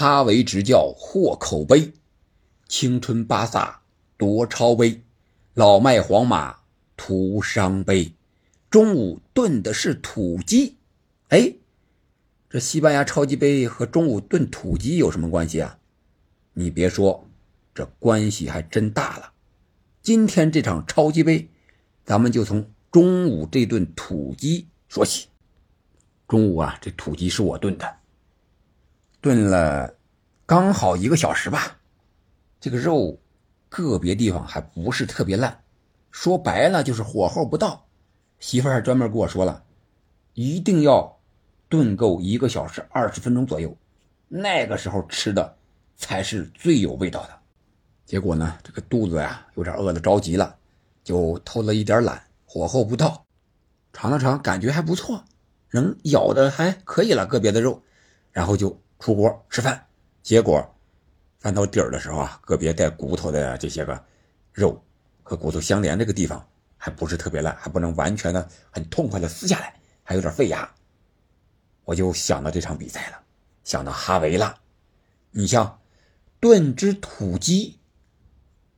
哈维执教获口碑，青春巴萨夺超杯，老迈皇马徒伤悲。中午炖的是土鸡，哎，这西班牙超级杯和中午炖土鸡有什么关系啊？你别说，这关系还真大了。今天这场超级杯，咱们就从中午这顿土鸡说起。中午啊，这土鸡是我炖的，炖了刚好一个小时吧。这个肉个别地方还不是特别烂，说白了就是火候不到。媳妇还专门跟我说了，一定要炖够一个小时二十分钟左右，那个时候吃的才是最有味道的。结果呢，这个肚子呀有点饿得着急了，就偷了一点懒，火候不到，尝了尝，感觉还不错，能咬的还可以了，个别的肉，然后就出锅吃饭。结果翻到底儿的时候啊，个别带骨头的这些个肉和骨头相连这个地方。还不是特别烂，还不能完全的很痛快的撕下来，还有点费牙。我就想到这场比赛了，想到哈维了。你像炖只土鸡，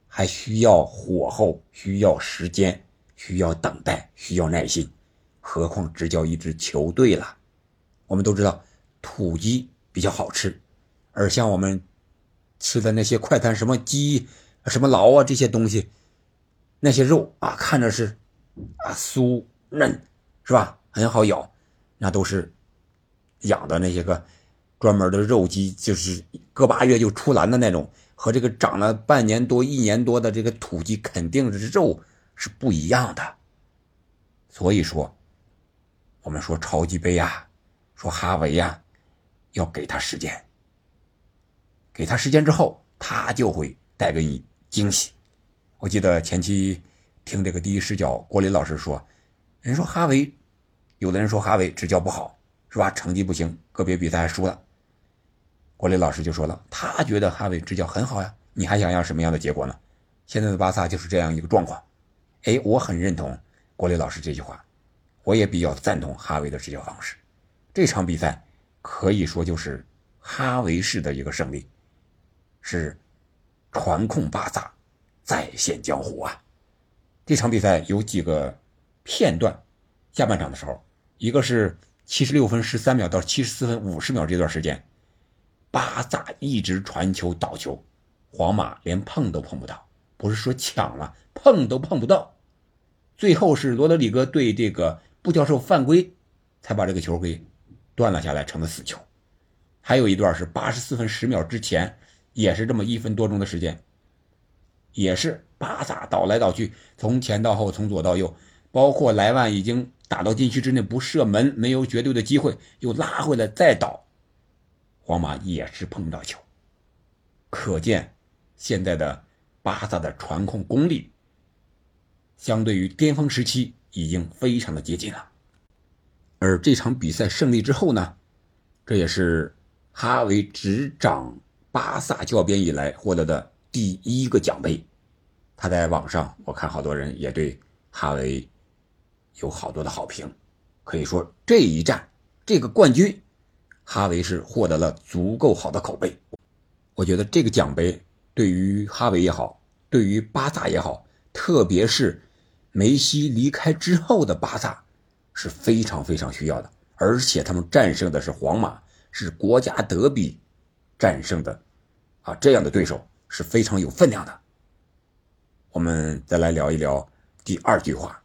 还需要火候，需要时间，需要等待，需要耐心，何况执教一支球队了？我们都知道土鸡比较好吃，而像我们吃的那些快餐，什么鸡、什么劳啊这些东西。那些肉啊，看着是啊酥嫩，是吧？很好咬，那都是养的那些个专门的肉鸡，就是个把月就出栏的那种，和这个长了半年多、一年多的这个土鸡，肯定是肉是不一样的。所以说，我们说超级杯呀，说哈维呀，要给他时间，给他时间之后，他就会带给你惊喜。我记得前期听这个第一视角郭林老师说，人说哈维，有的人说哈维执教不好，是吧？成绩不行，个别比赛还输了。郭林老师就说了，他觉得哈维执教很好呀，你还想要什么样的结果呢？现在的巴萨就是这样一个状况。哎，我很认同郭林老师这句话，我也比较赞同哈维的执教方式。这场比赛可以说就是哈维式的一个胜利，是传控巴萨。再现江湖啊！这场比赛有几个片段，下半场的时候，一个是七十六分十三秒到七十四分五十秒这段时间，巴萨一直传球倒球，皇马连碰都碰不到，不是说抢了，碰都碰不到。最后是罗德里戈对这个布教授犯规，才把这个球给断了下来，成了死球。还有一段是八十四分十秒之前，也是这么一分多钟的时间。也是巴萨倒来倒去，从前到后，从左到右，包括莱万已经打到禁区之内不射门，没有绝对的机会，又拉回来再倒，皇马也是碰不到球。可见现在的巴萨的传控功力，相对于巅峰时期已经非常的接近了。而这场比赛胜利之后呢，这也是哈维执掌巴萨教鞭以来获得的。第一个奖杯，他在网上我看好多人也对哈维有好多的好评，可以说这一战这个冠军，哈维是获得了足够好的口碑。我觉得这个奖杯对于哈维也好，对于巴萨也好，特别是梅西离开之后的巴萨是非常非常需要的，而且他们战胜的是皇马，是国家德比战胜的啊这样的对手。是非常有分量的。我们再来聊一聊第二句话：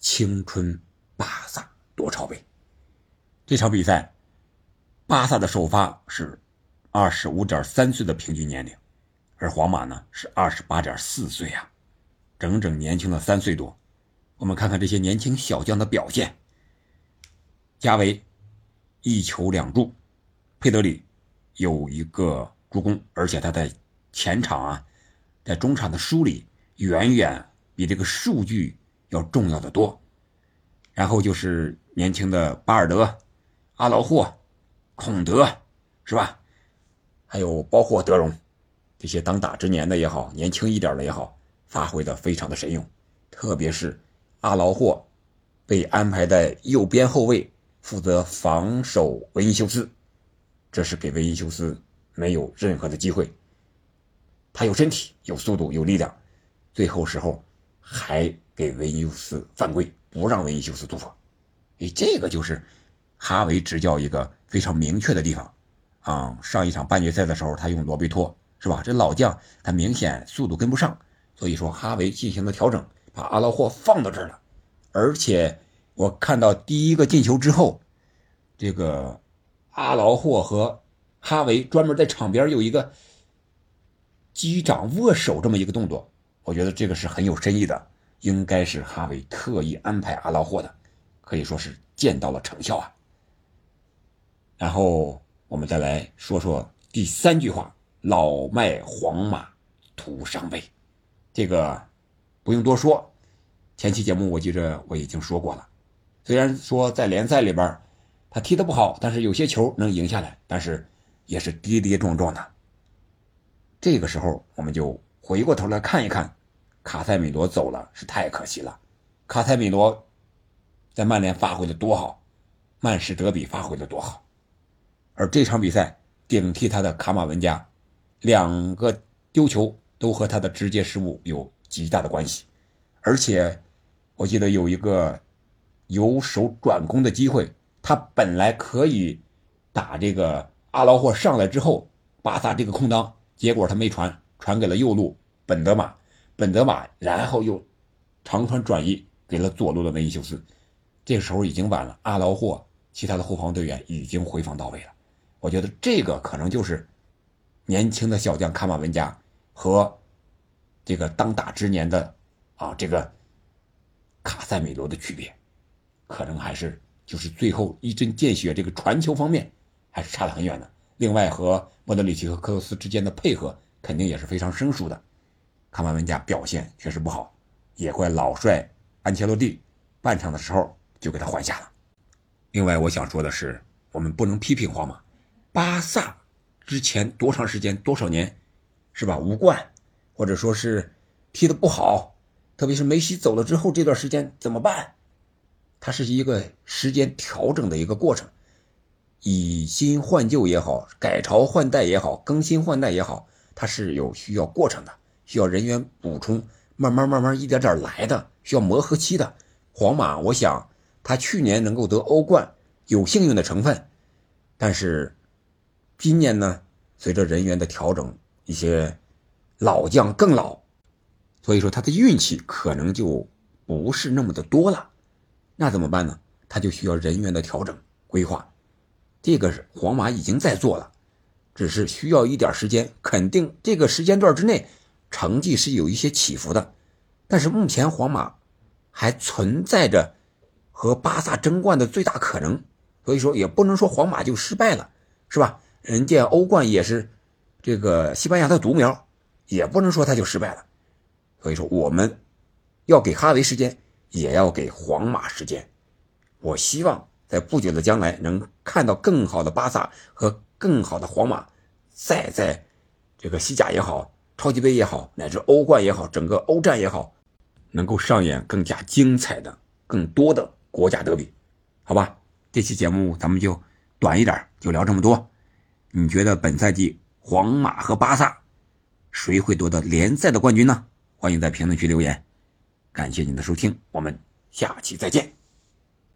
青春巴萨夺超杯。这场比赛，巴萨的首发是二十五点三岁的平均年龄，而皇马呢是二十八点四岁啊，整整年轻了三岁多。我们看看这些年轻小将的表现：加维一球两助，佩德里有一个助攻，而且他在。前场啊，在中场的梳理远远比这个数据要重要的多。然后就是年轻的巴尔德、阿劳霍、孔德，是吧？还有包括德容，这些当打之年的也好，年轻一点的也好，发挥的非常的神勇。特别是阿劳霍被安排在右边后卫，负责防守维尼修斯，这是给维尼修斯没有任何的机会。他有身体，有速度，有力量，最后时候还给维尼修斯犯规，不让维尼修斯突破。哎，这个就是哈维执教一个非常明确的地方啊。上一场半决赛的时候，他用罗贝托是吧？这老将他明显速度跟不上，所以说哈维进行了调整，把阿劳霍放到这儿了。而且我看到第一个进球之后，这个阿劳霍和哈维专门在场边有一个。击掌握手这么一个动作，我觉得这个是很有深意的，应该是哈维特意安排阿劳霍的，可以说是见到了成效啊。然后我们再来说说第三句话：“老迈皇马徒伤悲。”这个不用多说，前期节目我记着我已经说过了。虽然说在联赛里边他踢得不好，但是有些球能赢下来，但是也是跌跌撞撞的。这个时候，我们就回过头来看一看，卡塞米罗走了是太可惜了。卡塞米罗在曼联发挥的多好，曼市德比发挥的多好，而这场比赛顶替他的卡马文加，两个丢球都和他的直接失误有极大的关系。而且我记得有一个由守转攻的机会，他本来可以打这个阿劳霍上来之后，巴萨这个空当。结果他没传，传给了右路本德马，本德马然后又长传转移给了左路的维尼修斯。这时候已经晚了，阿劳霍其他的后防队员已经回防到位了。我觉得这个可能就是年轻的小将卡马文加和这个当打之年的啊这个卡塞米罗的区别，可能还是就是最后一针见血，这个传球方面还是差得很远的。另外，和莫德里奇和克罗斯之间的配合肯定也是非常生疏的。卡马文加表现确实不好，也怪老帅安切洛蒂，半场的时候就给他换下了。另外，我想说的是，我们不能批评皇马，巴萨之前多长时间、多少年，是吧？无冠，或者说是踢得不好，特别是梅西走了之后这段时间怎么办？它是一个时间调整的一个过程。以新换旧也好，改朝换代也好，更新换代也好，它是有需要过程的，需要人员补充，慢慢慢慢一点点来的，需要磨合期的。皇马，我想他去年能够得欧冠有幸运的成分，但是今年呢，随着人员的调整，一些老将更老，所以说他的运气可能就不是那么的多了。那怎么办呢？他就需要人员的调整规划。这个是皇马已经在做了，只是需要一点时间。肯定这个时间段之内，成绩是有一些起伏的。但是目前皇马还存在着和巴萨争冠的最大可能，所以说也不能说皇马就失败了，是吧？人家欧冠也是这个西班牙的独苗，也不能说他就失败了。所以说我们要给哈维时间，也要给皇马时间。我希望。在不久的将来，能看到更好的巴萨和更好的皇马，再在这个西甲也好、超级杯也好，乃至欧冠也好、整个欧战也好，能够上演更加精彩的、更多的国家德比，好吧？这期节目咱们就短一点，就聊这么多。你觉得本赛季皇马和巴萨谁会夺得联赛的冠军呢？欢迎在评论区留言。感谢您的收听，我们下期再见。